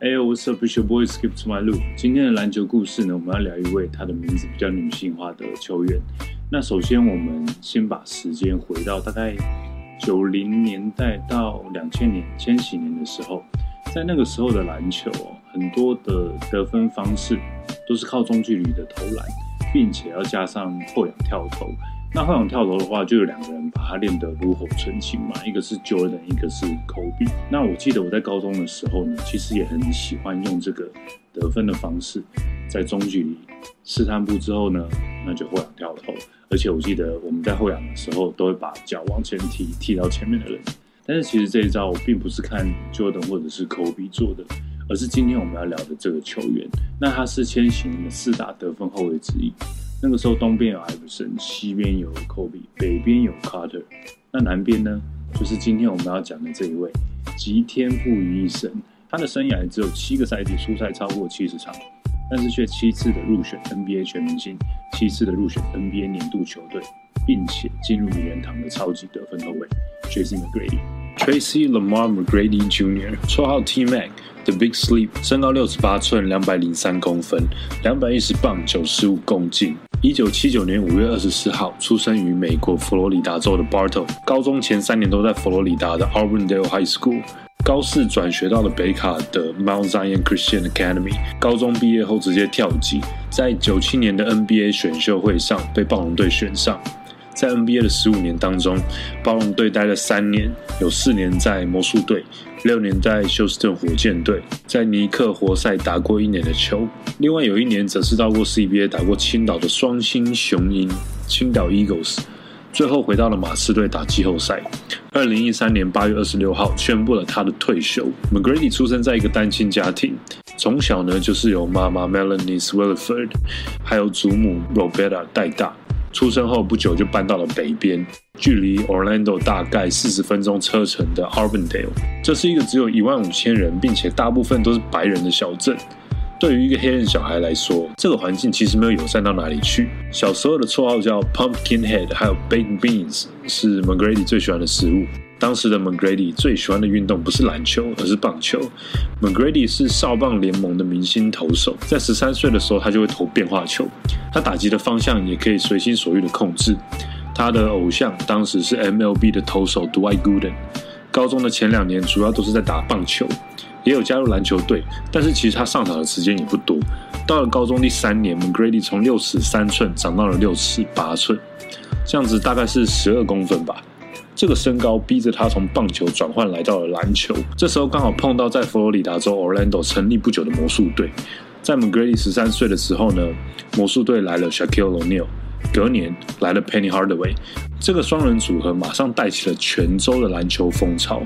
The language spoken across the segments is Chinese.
哎，What's up, your boy? Skip to my loop。今天的篮球故事呢，我们要聊一位他的名字比较女性化的球员。那首先，我们先把时间回到大概九零年代到两千年、千禧年的时候，在那个时候的篮球，很多的得分方式都是靠中距离的投篮，并且要加上后仰跳投。那后仰跳投的话，就有两个人把它练得炉火纯青嘛，一个是 Jordan，一个是 Kobe。那我记得我在高中的时候呢，其实也很喜欢用这个得分的方式，在中距离试探步之后呢，那就后仰跳投。而且我记得我们在后仰的时候，都会把脚往前踢，踢到前面的人。但是其实这一招我并不是看 Jordan 或者是 Kobe 做的，而是今天我们要聊的这个球员。那他是千禧年的四大得分后卫之一。那个时候，东边有艾弗森，西边有科比，北边有卡特。那南边呢，就是今天我们要讲的这一位，集天赋于一身。他的生涯只有七个赛季出赛超过七十场，但是却七次的入选 NBA 全明星，七次的入选 NBA 年度球队，并且进入名人堂的超级得分后卫，Tracy McGrady。Tracy Lamar McGrady Jr.，绰号 T Mac，The Big Sleep，身高六十八寸，两百零三公分，两百一十磅，九十五公斤。一九七九年五月二十四号出生于美国佛罗里达州的 Bartow，高中前三年都在佛罗里达的 a r v i n d a l e High School，高四转学到了北卡的 Mount Zion Christian Academy，高中毕业后直接跳级，在九七年的 NBA 选秀会上被暴龙队选上。在 NBA 的十五年当中，暴龙队待了三年，有四年在魔术队，六年在休斯顿火箭队，在尼克活塞打过一年的球，另外有一年则是到过 CBA 打过青岛的双星雄鹰青岛 Eagles，最后回到了马刺队打季后赛。二零一三年八月二十六号宣布了他的退休。McGrady 出生在一个单亲家庭，从小呢就是由妈妈 Melanie Swilliford 还有祖母 Roberta 带大。出生后不久就搬到了北边，距离 Orlando 大概四十分钟车程的 Arbondale。这是一个只有一万五千人，并且大部分都是白人的小镇。对于一个黑人小孩来说，这个环境其实没有友善到哪里去。小时候的绰号叫 Pumpkin Head，还有 Baked Beans，是 McGrady 最喜欢的食物。当时的 McGrady 最喜欢的运动不是篮球，而是棒球。McGrady 是少棒联盟的明星投手，在十三岁的时候，他就会投变化球。他打击的方向也可以随心所欲的控制。他的偶像当时是 MLB 的投手 Dwight Gooden。高中的前两年主要都是在打棒球。也有加入篮球队，但是其实他上场的时间也不多。到了高中第三年，McGrady 从六尺三寸长到了六尺八寸，这样子大概是十二公分吧。这个身高逼着他从棒球转换来到了篮球。这时候刚好碰到在佛罗里达州 Orlando 成立不久的魔术队。在 McGrady 十三岁的时候呢，魔术队来了 Shaquille O'Neal，隔年来了 Penny Hardaway，这个双人组合马上带起了全州的篮球风潮。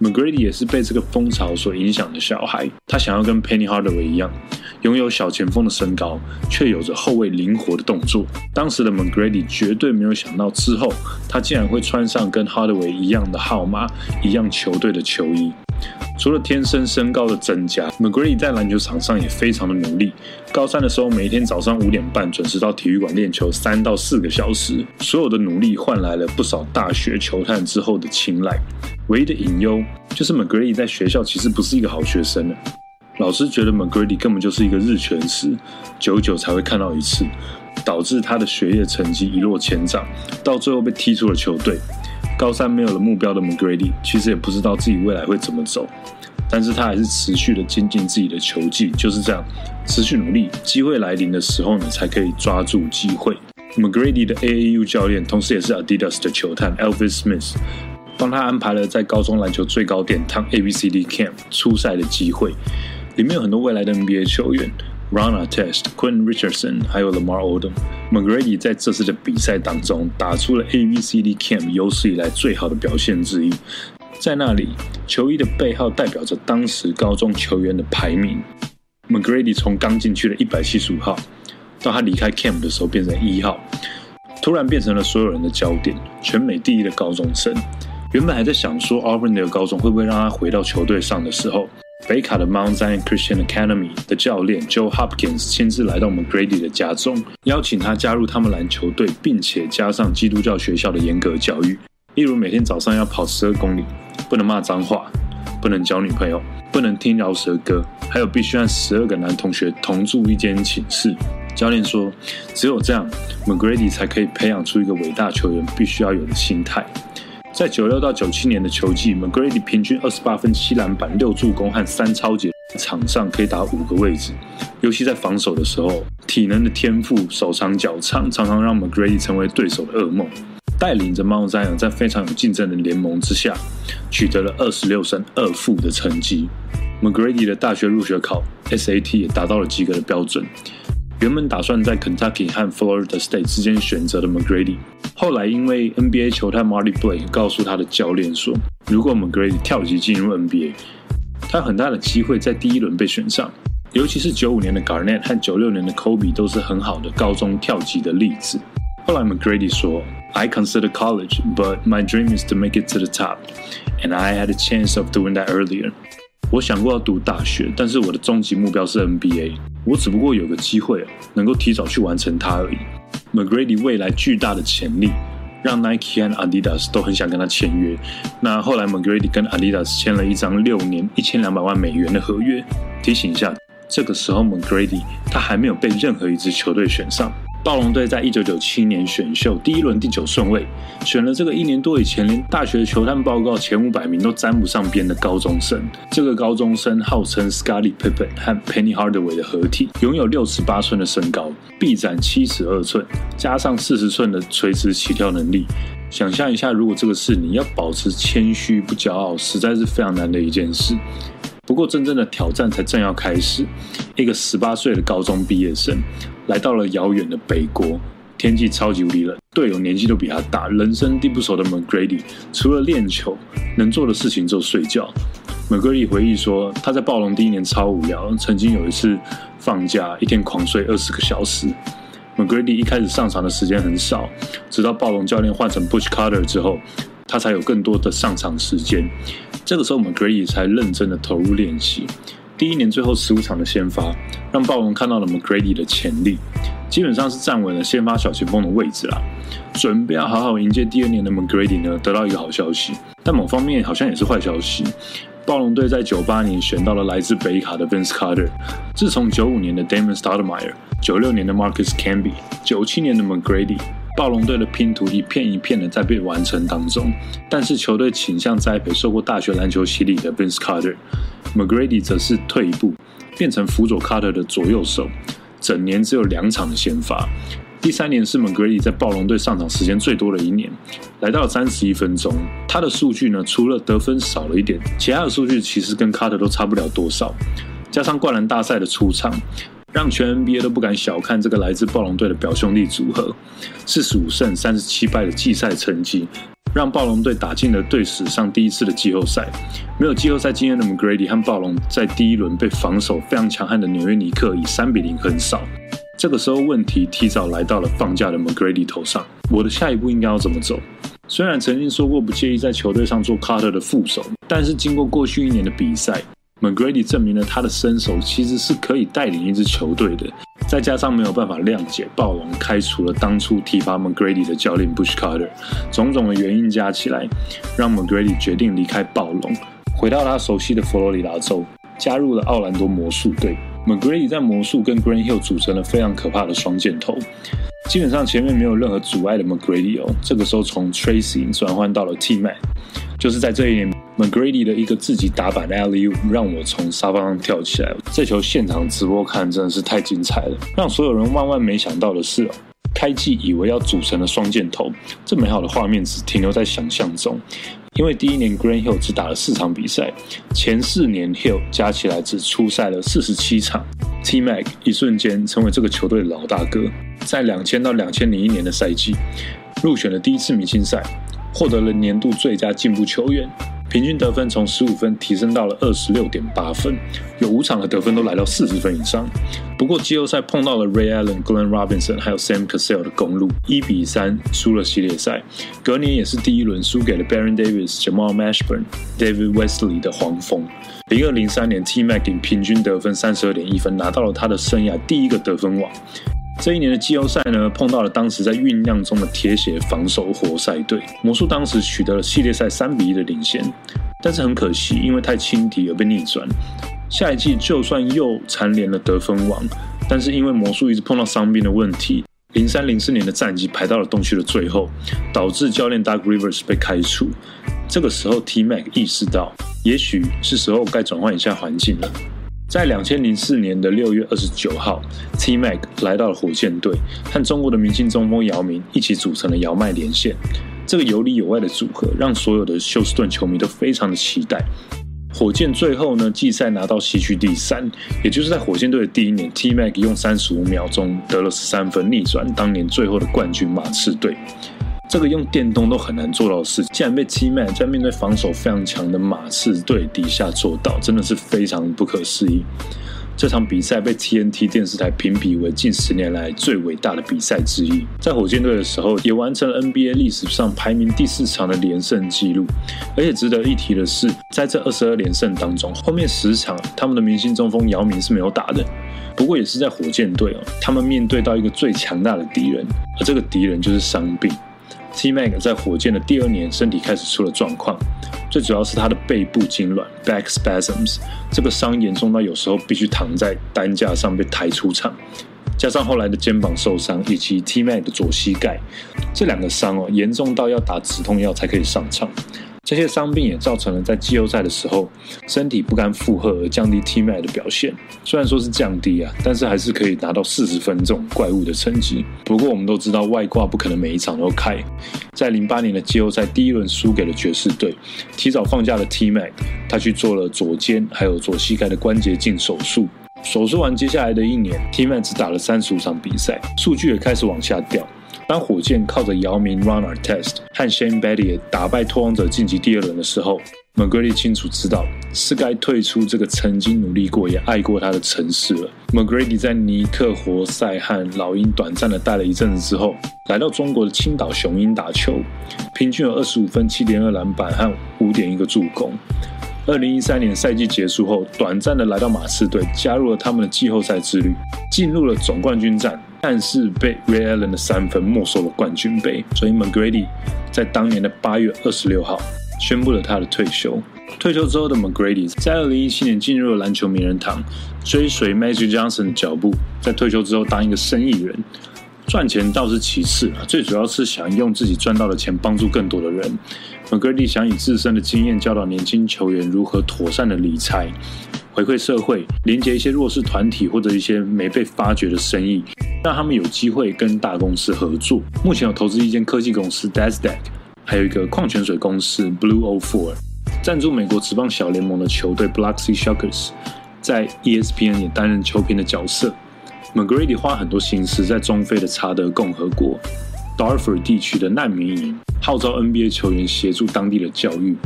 McGrady 也是被这个风潮所影响的小孩，他想要跟 Penny Hardaway 一样，拥有小前锋的身高，却有着后卫灵活的动作。当时的 McGrady 绝对没有想到，之后他竟然会穿上跟 Hardaway 一样的号码、一样球队的球衣。除了天生身高的增加，McGrady 在篮球场上也非常的努力。高三的时候，每天早上五点半准时到体育馆练球三到四个小时。所有的努力换来了不少大学球探之后的青睐。唯一的隐忧就是 McGrady 在学校其实不是一个好学生呢。老师觉得 McGrady 根本就是一个日全食，久久才会看到一次，导致他的学业成绩一落千丈，到最后被踢出了球队。高三没有了目标的 McGrady，其实也不知道自己未来会怎么走，但是他还是持续的精进自己的球技，就是这样，持续努力，机会来临的时候呢，才可以抓住机会。McGrady 的 AAU 教练，同时也是 Adidas 的球探 Elvis Smith，帮他安排了在高中篮球最高殿堂 ABCD Camp 初赛的机会，里面有很多未来的 NBA 球员。，Rana Test、Quinn Richardson 还有 Lamar Odom、McGrady 在这次的比赛当中打出了 ABCD Camp 有史以来最好的表现之一。在那里，球衣的背号代表着当时高中球员的排名。McGrady 从刚进去的一百七十五号，到他离开 Camp 的时候变成一号，突然变成了所有人的焦点，全美第一的高中生。原本还在想说 Auburndale 高中会不会让他回到球队上的时候。北卡的 Mount Zion Christian Academy 的教练 Joe Hopkins 亲自来到 McGrady 的家中，邀请他加入他们篮球队，并且加上基督教学校的严格教育，例如每天早上要跑十二公里，不能骂脏话，不能交女朋友，不能听饶舌歌，还有必须和十二个男同学同住一间寝室。教练说，只有这样，McGrady 才可以培养出一个伟大球员必须要有的心态。在九六到九七年的球季，McGrady 平均二十八分、七篮板、六助攻和三超截，场上可以打五个位置。尤其在防守的时候，体能的天赋、手长脚长，常常让 McGrady 成为对手的噩梦。带领着 Mountain 羊在非常有竞争的联盟之下，取得了二十六胜二负的成绩。McGrady 的大学入学考 SAT 也达到了及格的标准。原本打算在 Kentucky 和 Florida State 之间选择的 McGrady，后来因为 NBA 球探 Marty Blake 告诉他的教练说，如果 McGrady 跳级进入 NBA，他有很大的机会在第一轮被选上。尤其是九五年的 Garnett 和九六年的 Kobe 都是很好的高中跳级的例子。后来 McGrady 说，I consider college, but my dream is to make it to the top, and I had a chance of doing that earlier. 我想过要读大学，但是我的终极目标是 NBA。我只不过有个机会能够提早去完成它而已。McGrady 未来巨大的潜力，让 Nike 和 Adidas 都很想跟他签约。那后来 McGrady 跟 Adidas 签了一张六年一千两百万美元的合约。提醒一下，这个时候 McGrady 他还没有被任何一支球队选上。暴龙队在一九九七年选秀第一轮第九顺位，选了这个一年多以前连大学球探报告前五百名都沾不上边的高中生。这个高中生号称 s c o t t y Pippen 和 Penny Hardaway 的合体，拥有六十八寸的身高，臂展七十二寸，加上四十寸的垂直起跳能力。想象一下，如果这个是你要保持谦虚不骄傲，实在是非常难的一件事。不过，真正的挑战才正要开始。一个十八岁的高中毕业生来到了遥远的北国，天气超级无敌冷，队友年纪都比他大，人生地不熟的 McGrady 除了练球，能做的事情就睡觉。McGrady 回忆说，他在暴龙第一年超无聊，曾经有一次放假一天狂睡二十个小时。McGrady 一开始上场的时间很少，直到暴龙教练换成 Bush Carter 之后，他才有更多的上场时间。这个时候，McGrady 才认真的投入练习。第一年最后十五场的先发，让暴龙看到了 McGrady 的潜力，基本上是站稳了先发小前锋的位置啦。准备要好好迎接第二年的 McGrady 呢，得到一个好消息，但某方面好像也是坏消息。暴龙队在九八年选到了来自北卡的 Vince Carter，自从九五年的 Damon Stoudemire，九六年的 Marcus Camby，九七年的 McGrady。暴龙队的拼图一片一片的在被完成当中，但是球队倾向栽培受过大学篮球洗礼的 Vince Carter，McGrady 则是退一步，变成辅佐 Carter 的左右手，整年只有两场的先发。第三年是 McGrady 在暴龙队上场时间最多的一年，来到了三十一分钟。他的数据呢，除了得分少了一点，其他的数据其实跟 Carter 都差不了多少。加上灌篮大赛的出场。让全 NBA 都不敢小看这个来自暴龙队的表兄弟组合，四十五胜三十七败的季赛成绩，让暴龙队打进了队史上第一次的季后赛。没有季后赛经验的 McGrady 和暴龙在第一轮被防守非常强悍的纽约尼克以三比零横扫。这个时候问题提早来到了放假的 McGrady 头上，我的下一步应该要怎么走？虽然曾经说过不介意在球队上做 Carter 的副手，但是经过过去一年的比赛。McGrady 证明了他的身手其实是可以带领一支球队的，再加上没有办法谅解暴龙开除了当初提拔 McGrady 的教练 Bush Carter，种种的原因加起来，让 McGrady 决定离开暴龙，回到他熟悉的佛罗里达州，加入了奥兰多魔术队。McGrady 在魔术跟 Green Hill 组成了非常可怕的双箭头，基本上前面没有任何阻碍的 McGrady 哦，这个时候从 Tracy 转换到了 T Mac。就是在这一年，McGrady 的一个自己打板的 LU 让我从沙发上跳起来。这球现场直播看真的是太精彩了，让所有人万万没想到的是，开季以为要组成了双箭头，这美好的画面只停留在想象中。因为第一年 Green Hill 只打了四场比赛，前四年 Hill 加起来只出赛了四十七场，T Mac 一瞬间成为这个球队的老大哥。在两千到两千零一年的赛季，入选了第一次明星赛。获得了年度最佳进步球员，平均得分从十五分提升到了二十六点八分，有五场的得分都来到四十分以上。不过季后赛碰到了 Ray Allen、Glenn Robinson 还有 Sam Cassell 的公路，一比三输了系列赛。隔年也是第一轮输给了 Baron Davis、Jamal Mashburn、David Wesley 的黄蜂。零二零三年，T Mac 平均得分三十二点一分拿到了他的生涯第一个得分王。这一年的季后赛呢，碰到了当时在酝酿中的铁血防守活塞队。魔术当时取得了系列赛三比一的领先。但是很可惜，因为太轻敌而被逆转。下一季就算又蝉联了得分王，但是因为魔术一直碰到伤病的问题，零三零四年的战绩排到了东区的最后，导致教练 Doug Rivers 被开除。这个时候，T Mac 意识到，也许是时候该转换一下环境了。在两千零四年的六月二十九号，T Mac 来到了火箭队，和中国的明星中锋姚明一起组成了姚麦连线。这个有里有外的组合，让所有的休斯顿球迷都非常的期待。火箭最后呢，季赛拿到西区第三，也就是在火箭队的第一年，T Mac 用三十五秒钟得了十三分，逆转当年最后的冠军马刺队。这个用电动都很难做到的事，竟然被 T Mac 在面对防守非常强的马刺队底下做到，真的是非常不可思议。这场比赛被 TNT 电视台评比为近十年来最伟大的比赛之一。在火箭队的时候，也完成了 NBA 历史上排名第四场的连胜纪录。而且值得一提的是，在这二十二连胜当中，后面十场他们的明星中锋姚明是没有打的。不过也是在火箭队哦，他们面对到一个最强大的敌人，而这个敌人就是伤病。T Mac 在火箭的第二年，身体开始出了状况，最主要是他的背部痉挛 （back spasms），这个伤严重到有时候必须躺在担架上被抬出场，加上后来的肩膀受伤以及 T Mac 的左膝盖，这两个伤哦，严重到要打止痛药才可以上场。这些伤病也造成了在季后赛的时候身体不甘负荷而降低 T Mac 的表现。虽然说是降低啊，但是还是可以拿到四十分这种怪物的成绩。不过我们都知道外挂不可能每一场都开。在零八年的季后赛第一轮输给了爵士队，提早放假的 T Mac，他去做了左肩还有左膝盖的关节镜手术。手术完接下来的一年，T Mac 只打了三十五场比赛，数据也开始往下掉。当火箭靠着姚明、Runner Test 和 Shane Battier 打败拓荒者晋级第二轮的时候，McGrady 清楚知道是该退出这个曾经努力过也爱过他的城市了。McGrady 在尼克活塞和老鹰短暂的待了一阵子之后，来到中国的青岛雄鹰打球，平均有二十五分、七点二篮板和五点一个助攻。二零一三年赛季结束后，短暂的来到马刺队，加入了他们的季后赛之旅，进入了总冠军战。但是被 Ray Allen 的三分没收了冠军杯，所以 McGrady 在当年的八月二十六号宣布了他的退休。退休之后的 McGrady 在二零一七年进入了篮球名人堂，追随 Magic Johnson 的脚步，在退休之后当一个生意人，赚钱倒是其次啊，最主要是想用自己赚到的钱帮助更多的人。McGrady 想以自身的经验教导年轻球员如何妥善的理财。回馈社会，连接一些弱势团体或者一些没被发掘的生意，让他们有机会跟大公司合作。目前有投资一间科技公司 d a s d e c 还有一个矿泉水公司 Blue O Four，赞助美国职棒小联盟的球队 Black Sea Sharks，在 ESPN 也担任球评的角色。McGrady 花很多心思在中非的查德共和国 Darfur 地区的难民营，号召 NBA 球员协助当地的教育。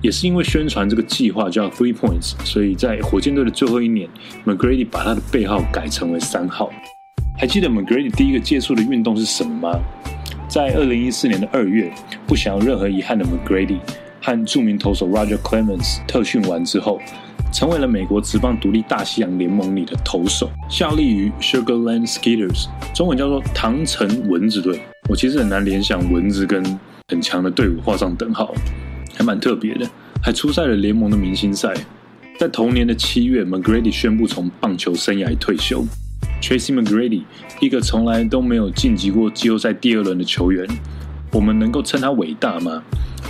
也是因为宣传这个计划叫 Three Points，所以在火箭队的最后一年，McGrady 把他的背号改成为三号。还记得 McGrady 第一个接触的运动是什么吗？在二零一四年的二月，不想要任何遗憾的 McGrady 和著名投手 Roger Clemens 特训完之后，成为了美国职棒独立大西洋联盟里的投手，效力于 Sugarland Skitters，中文叫做唐城蚊子队。我其实很难联想蚊子跟很强的队伍画上等号。还蛮特别的，还出赛了联盟的明星赛。在同年的七月，McGrady 宣布从棒球生涯退休。Tracy McGrady，一个从来都没有晋级过季后赛第二轮的球员，我们能够称他伟大吗？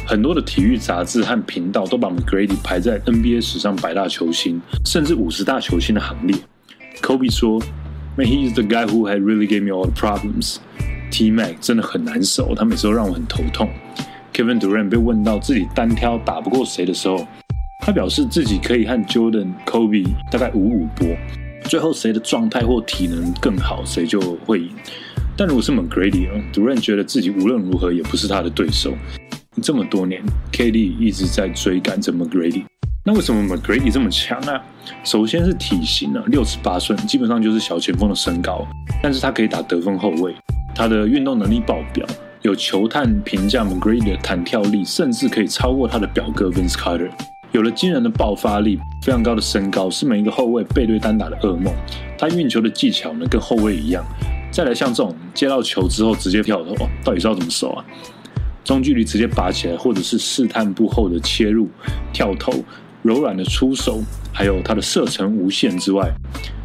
很多的体育杂志和频道都把 McGrady 排在 NBA 史上百大球星，甚至五十大球星的行列。Kobe 说：“Man, he is the guy who had really gave me all the problems.” T Mac 真的很难守，他每次都让我很头痛。Kevin Durant 被问到自己单挑打不过谁的时候，他表示自己可以和 Jordan、Kobe 大概五五波，最后谁的状态或体能更好，谁就会赢。但如果是 McGrady，Durant 觉得自己无论如何也不是他的对手。这么多年，KD 一直在追赶着 McGrady。那为什么 McGrady 这么强啊？首先是体型啊，六尺八寸，基本上就是小前锋的身高，但是他可以打得分后卫，他的运动能力爆表。有球探评价 McGrady 的弹跳力，甚至可以超过他的表哥 Vince Carter。有了惊人的爆发力，非常高的身高，是每一个后卫背对单打的噩梦。他运球的技巧呢，跟后卫一样。再来像这种接到球之后直接跳投，到底是要怎么守啊？中距离直接拔起来，或者是试探步后的切入、跳投、柔软的出手，还有它的射程无限之外，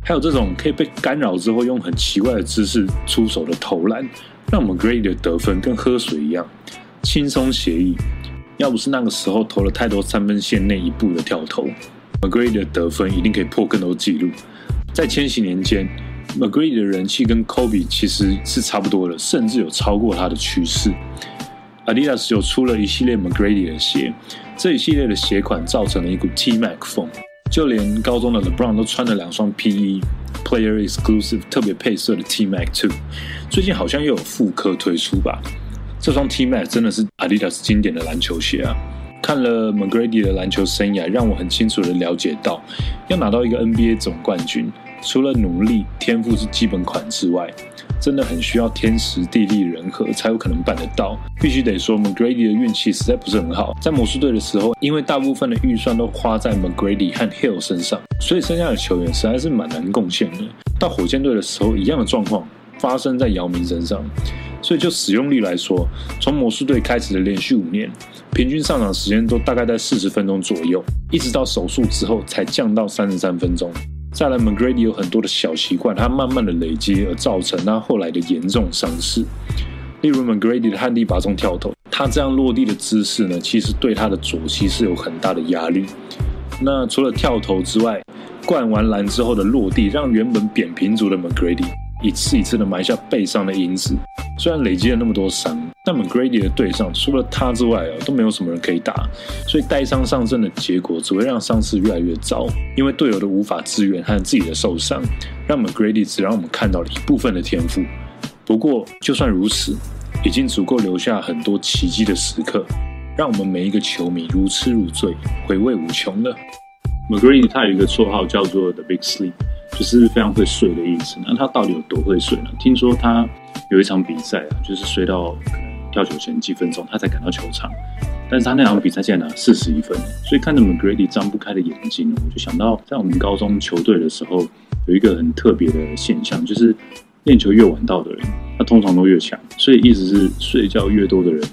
还有这种可以被干扰之后用很奇怪的姿势出手的投篮，让我们 Grady 的得分跟喝水一样轻松写意。要不是那个时候投了太多三分线内一步的跳投，McGrady 的得分一定可以破更多纪录。在千禧年间，McGrady 的人气跟 Kobe 其实是差不多的，甚至有超过他的趋势。Adidas 有出了一系列 McGrady 的鞋，这一系列的鞋款造成了一股 T Mac 风，就连高中的 LeBron 都穿了两双 PE Player Exclusive 特别配色的 T Mac Two。最近好像又有复刻推出吧？这双 T Mac 真的是 Adidas 经典的篮球鞋啊！看了 McGrady 的篮球生涯，让我很清楚的了解到，要拿到一个 NBA 总冠军，除了努力、天赋是基本款之外，真的很需要天时地利人和才有可能办得到。必须得说，McGrady 的运气实在不是很好。在魔术队的时候，因为大部分的预算都花在 McGrady 和 Hill 身上，所以剩下的球员实在是蛮难贡献的。到火箭队的时候，一样的状况发生在姚明身上。所以就使用率来说，从魔术队开始的连续五年，平均上场时间都大概在四十分钟左右，一直到手术之后才降到三十三分钟。再来，McGrady 有很多的小习惯，他慢慢的累积而造成他后来的严重伤势。例如，McGrady 的旱地拔中跳投，他这样落地的姿势呢，其实对他的左膝是有很大的压力。那除了跳投之外，灌完篮之后的落地，让原本扁平足的 McGrady 一次一次的埋下背上的因子。虽然累积了那么多伤，但 McGrady 的队上除了他之外啊，都没有什么人可以打，所以带伤上阵的结果只会让伤势越来越糟。因为队友的无法支援和自己的受伤，让 McGrady 只让我们看到了一部分的天赋。不过，就算如此，已经足够留下很多奇迹的时刻，让我们每一个球迷如痴如醉，回味无穷了。McGrady 他有一个绰号叫做 The Big Sleep，就是非常会睡的意思。那他到底有多会睡呢？听说他。有一场比赛啊，就是睡到可能跳球前几分钟，他才赶到球场。但是他那场比赛竟然拿四十一分，所以看着 McGrady 张不开的眼睛，我就想到在我们高中球队的时候，有一个很特别的现象，就是练球越晚到的人，他通常都越强。所以意思是睡觉越多的人，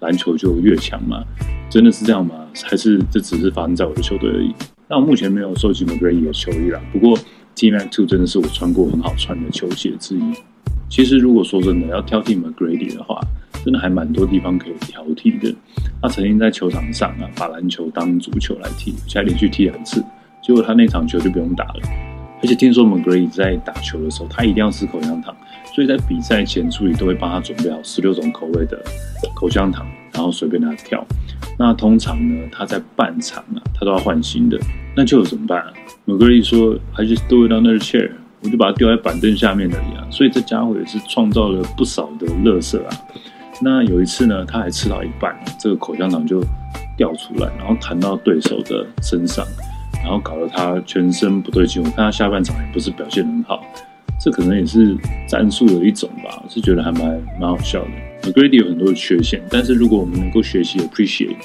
篮球就越强嘛？真的是这样吗？还是这只是发生在我的球队而已？那我目前没有收集 McGrady 的球衣啦。不过 T Mac Two 真的是我穿过很好穿的球鞋之一。其实，如果说真的要挑剔 McGrady 的话，真的还蛮多地方可以挑剔的。他曾经在球场上啊，把篮球当足球来踢，且连续踢两次，结果他那场球就不用打了。而且听说 McGrady 在打球的时候，他一定要吃口香糖，所以在比赛前助理都会帮他准备好十六种口味的口香糖，然后随便他挑。那通常呢，他在半场啊，他都要换新的，那就怎么办？McGrady 说：“I just do it on the chair。”我就把它丢在板凳下面的一样，所以这家伙也是创造了不少的乐色啊。那有一次呢，他还吃到一半，这个口香糖就掉出来，然后弹到对手的身上，然后搞得他全身不对劲。我看他下半场也不是表现很好，这可能也是战术的一种吧，是觉得还蛮蛮好笑的。McGrady 有很多的缺陷，但是如果我们能够学习 appreciate，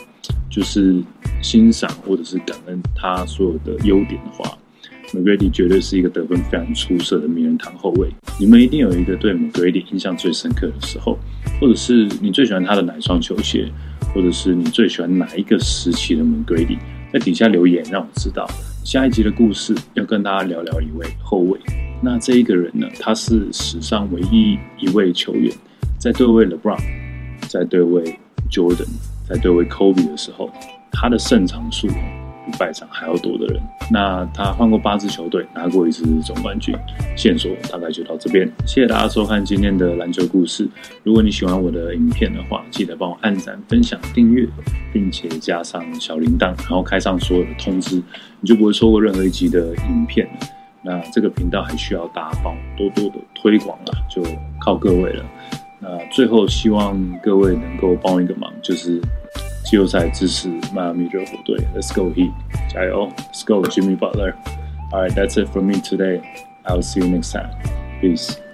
就是欣赏或者是感恩他所有的优点的话。McGrady 绝对是一个得分非常出色的名人堂后卫。你们一定有一个对 McGrady 印象最深刻的时候，或者是你最喜欢他的哪一双球鞋，或者是你最喜欢哪一个时期的 McGrady，在底下留言让我知道。下一集的故事要跟大家聊聊一位后卫。那这一个人呢，他是史上唯一一位球员，在对位 LeBron，在对位 Jordan，在对位 Kobe 的时候，他的胜场数。比败场还要多的人，那他换过八支球队，拿过一次总冠军。线索大概就到这边，谢谢大家收看今天的篮球故事。如果你喜欢我的影片的话，记得帮我按赞、分享、订阅，并且加上小铃铛，然后开上所有的通知，你就不会错过任何一集的影片。那这个频道还需要大家帮多多的推广了，就靠各位了。那最后希望各位能够帮一个忙，就是。季后赛支持迈阿密热火队，Let's go Heat，加油！Let's go Jimmy Butler。All right, that's it for me today. I'll see you next time. Peace.